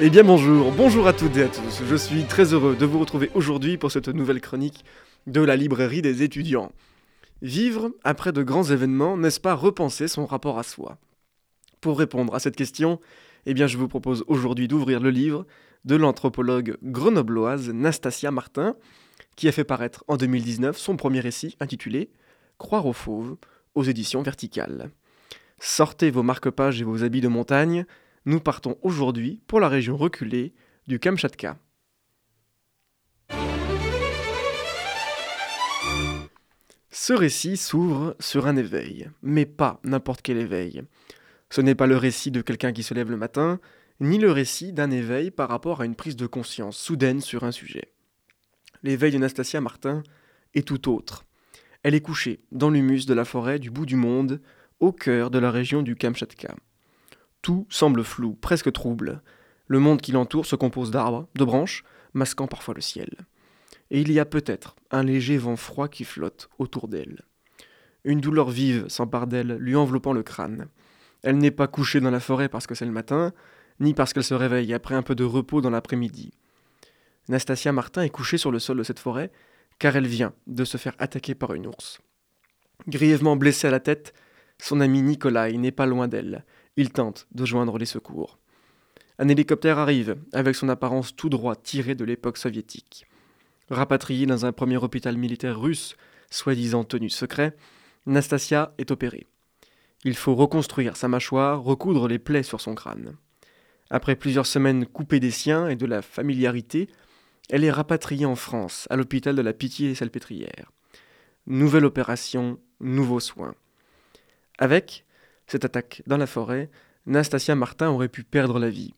Eh bien bonjour, bonjour à toutes et à tous. Je suis très heureux de vous retrouver aujourd'hui pour cette nouvelle chronique de la librairie des étudiants. Vivre après de grands événements, n'est-ce pas repenser son rapport à soi? Pour répondre à cette question, eh bien je vous propose aujourd'hui d'ouvrir le livre de l'anthropologue grenobloise Nastasia Martin, qui a fait paraître en 2019 son premier récit intitulé Croire aux fauves aux éditions verticales. Sortez vos marque-pages et vos habits de montagne, nous partons aujourd'hui pour la région reculée du Kamchatka. Ce récit s'ouvre sur un éveil, mais pas n'importe quel éveil. Ce n'est pas le récit de quelqu'un qui se lève le matin, ni le récit d'un éveil par rapport à une prise de conscience soudaine sur un sujet. L'éveil de Nastasia Martin est tout autre. Elle est couchée dans l'humus de la forêt du bout du monde, au cœur de la région du Kamchatka. Tout semble flou, presque trouble. Le monde qui l'entoure se compose d'arbres, de branches, masquant parfois le ciel. Et il y a peut-être un léger vent froid qui flotte autour d'elle. Une douleur vive s'empare d'elle, lui enveloppant le crâne. Elle n'est pas couchée dans la forêt parce que c'est le matin, ni parce qu'elle se réveille après un peu de repos dans l'après-midi. Nastasia Martin est couchée sur le sol de cette forêt, car elle vient de se faire attaquer par une ours. Grièvement blessée à la tête, son ami Nikolai n'est pas loin d'elle. Il tente de joindre les secours. Un hélicoptère arrive, avec son apparence tout droit tirée de l'époque soviétique. Rapatriée dans un premier hôpital militaire russe, soi-disant tenu secret, Nastasia est opérée. Il faut reconstruire sa mâchoire, recoudre les plaies sur son crâne. Après plusieurs semaines coupées des siens et de la familiarité, elle est rapatriée en France, à l'hôpital de la Pitié-Salpêtrière. Nouvelle opération, nouveaux soins. Avec cette attaque dans la forêt, Nastasia Martin aurait pu perdre la vie.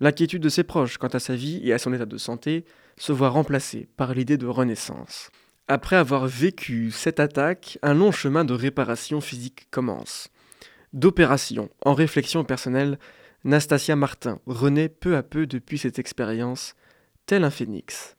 L'inquiétude de ses proches quant à sa vie et à son état de santé se voit remplacée par l'idée de renaissance. Après avoir vécu cette attaque, un long chemin de réparation physique commence. D'opération en réflexion personnelle, Nastasia Martin renaît peu à peu depuis cette expérience, tel un phénix.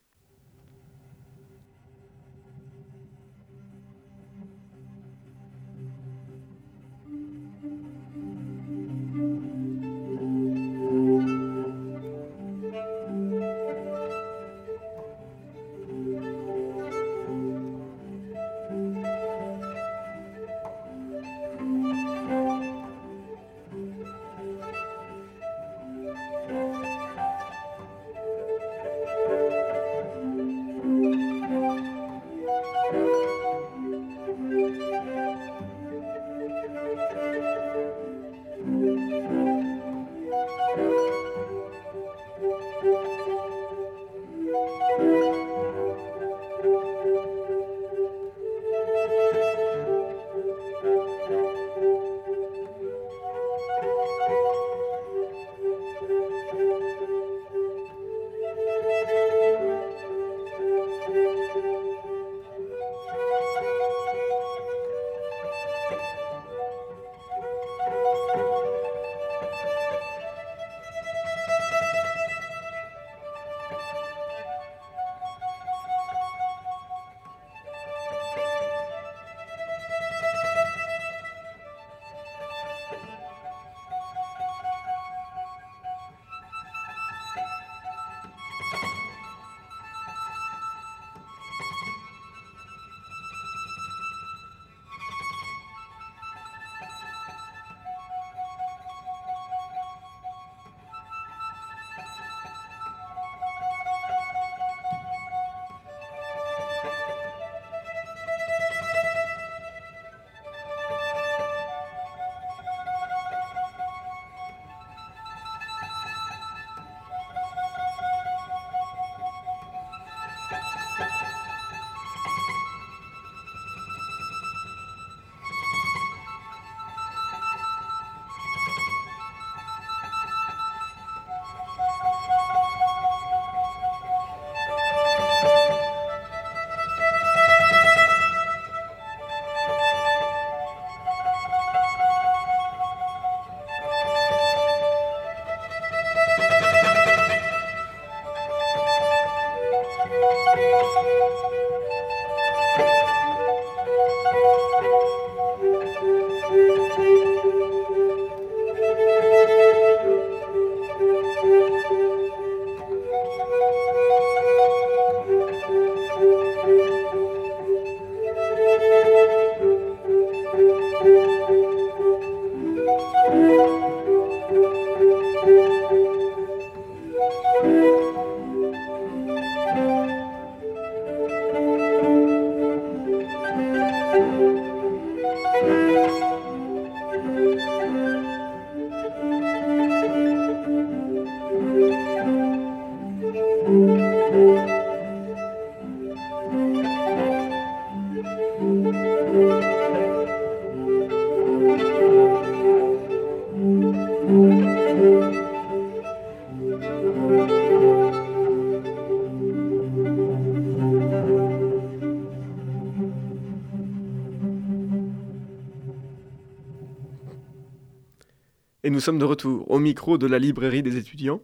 Nous sommes de retour au micro de la librairie des étudiants,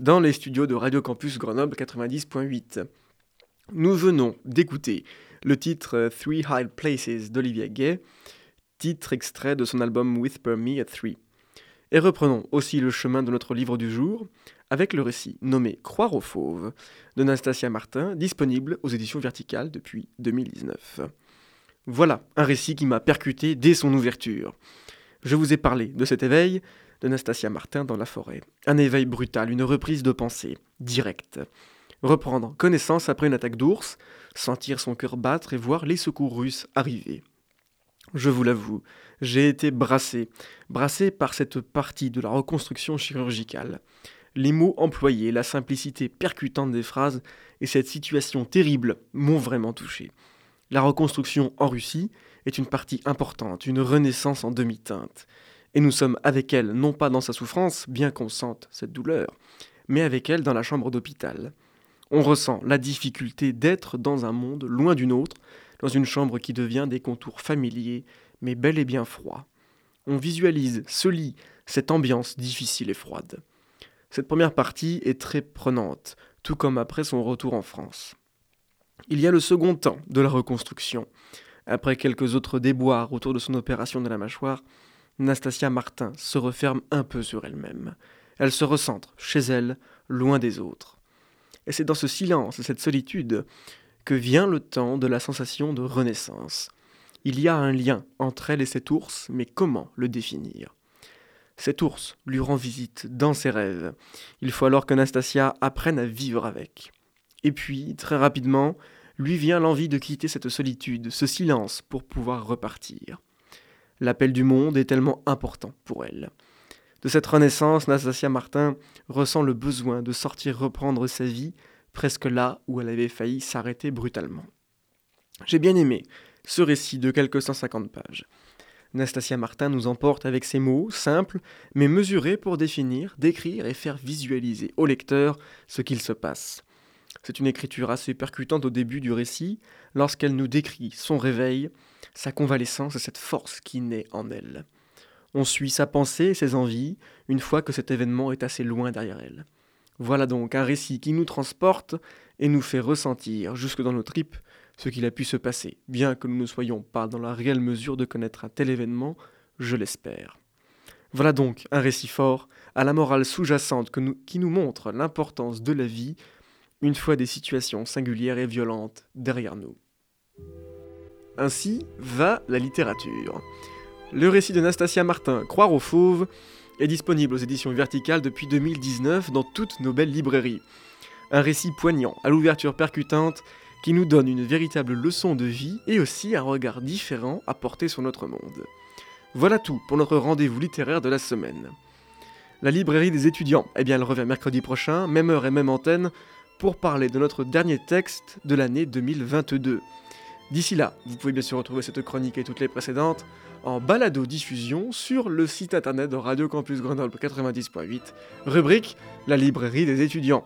dans les studios de Radio Campus Grenoble 90.8. Nous venons d'écouter le titre Three High Places d'Olivia Gay, titre extrait de son album Whisper Me at Three. Et reprenons aussi le chemin de notre livre du jour avec le récit nommé Croire aux fauves de Nastasia Martin, disponible aux éditions verticales depuis 2019. Voilà un récit qui m'a percuté dès son ouverture. Je vous ai parlé de cet éveil de Nastasia Martin dans la forêt. Un éveil brutal, une reprise de pensée, directe. Reprendre connaissance après une attaque d'ours, sentir son cœur battre et voir les secours russes arriver. Je vous l'avoue, j'ai été brassé, brassé par cette partie de la reconstruction chirurgicale. Les mots employés, la simplicité percutante des phrases et cette situation terrible m'ont vraiment touché. La reconstruction en Russie, est une partie importante, une renaissance en demi-teinte. Et nous sommes avec elle, non pas dans sa souffrance, bien qu'on sente cette douleur, mais avec elle dans la chambre d'hôpital. On ressent la difficulté d'être dans un monde loin d'une autre, dans une chambre qui devient des contours familiers, mais bel et bien froid. On visualise ce lit, cette ambiance difficile et froide. Cette première partie est très prenante, tout comme après son retour en France. Il y a le second temps de la reconstruction, après quelques autres déboires autour de son opération de la mâchoire, Nastasia Martin se referme un peu sur elle-même. Elle se recentre chez elle, loin des autres. Et c'est dans ce silence et cette solitude que vient le temps de la sensation de renaissance. Il y a un lien entre elle et cet ours, mais comment le définir? Cet ours lui rend visite dans ses rêves. Il faut alors que Nastasia apprenne à vivre avec. Et puis, très rapidement, lui vient l'envie de quitter cette solitude, ce silence, pour pouvoir repartir. L'appel du monde est tellement important pour elle. De cette renaissance, Nastasia Martin ressent le besoin de sortir reprendre sa vie, presque là où elle avait failli s'arrêter brutalement. J'ai bien aimé ce récit de quelques 150 pages. Nastasia Martin nous emporte avec ses mots, simples, mais mesurés pour définir, décrire et faire visualiser au lecteur ce qu'il se passe. C'est une écriture assez percutante au début du récit, lorsqu'elle nous décrit son réveil, sa convalescence et cette force qui naît en elle. On suit sa pensée et ses envies une fois que cet événement est assez loin derrière elle. Voilà donc un récit qui nous transporte et nous fait ressentir jusque dans nos tripes ce qu'il a pu se passer, bien que nous ne soyons pas dans la réelle mesure de connaître un tel événement, je l'espère. Voilà donc un récit fort, à la morale sous-jacente qui nous montre l'importance de la vie une fois des situations singulières et violentes derrière nous. Ainsi va la littérature. Le récit de Nastasia Martin, Croire aux fauves, est disponible aux éditions verticales depuis 2019 dans toutes nos belles librairies. Un récit poignant, à l'ouverture percutante, qui nous donne une véritable leçon de vie et aussi un regard différent à porter sur notre monde. Voilà tout pour notre rendez-vous littéraire de la semaine. La librairie des étudiants, eh bien elle revient mercredi prochain, même heure et même antenne, pour parler de notre dernier texte de l'année 2022. D'ici là, vous pouvez bien sûr retrouver cette chronique et toutes les précédentes en balado-diffusion sur le site internet de Radio Campus Grenoble 90.8, rubrique La librairie des étudiants.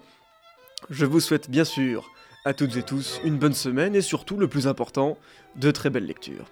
Je vous souhaite bien sûr à toutes et tous une bonne semaine et surtout, le plus important, de très belles lectures.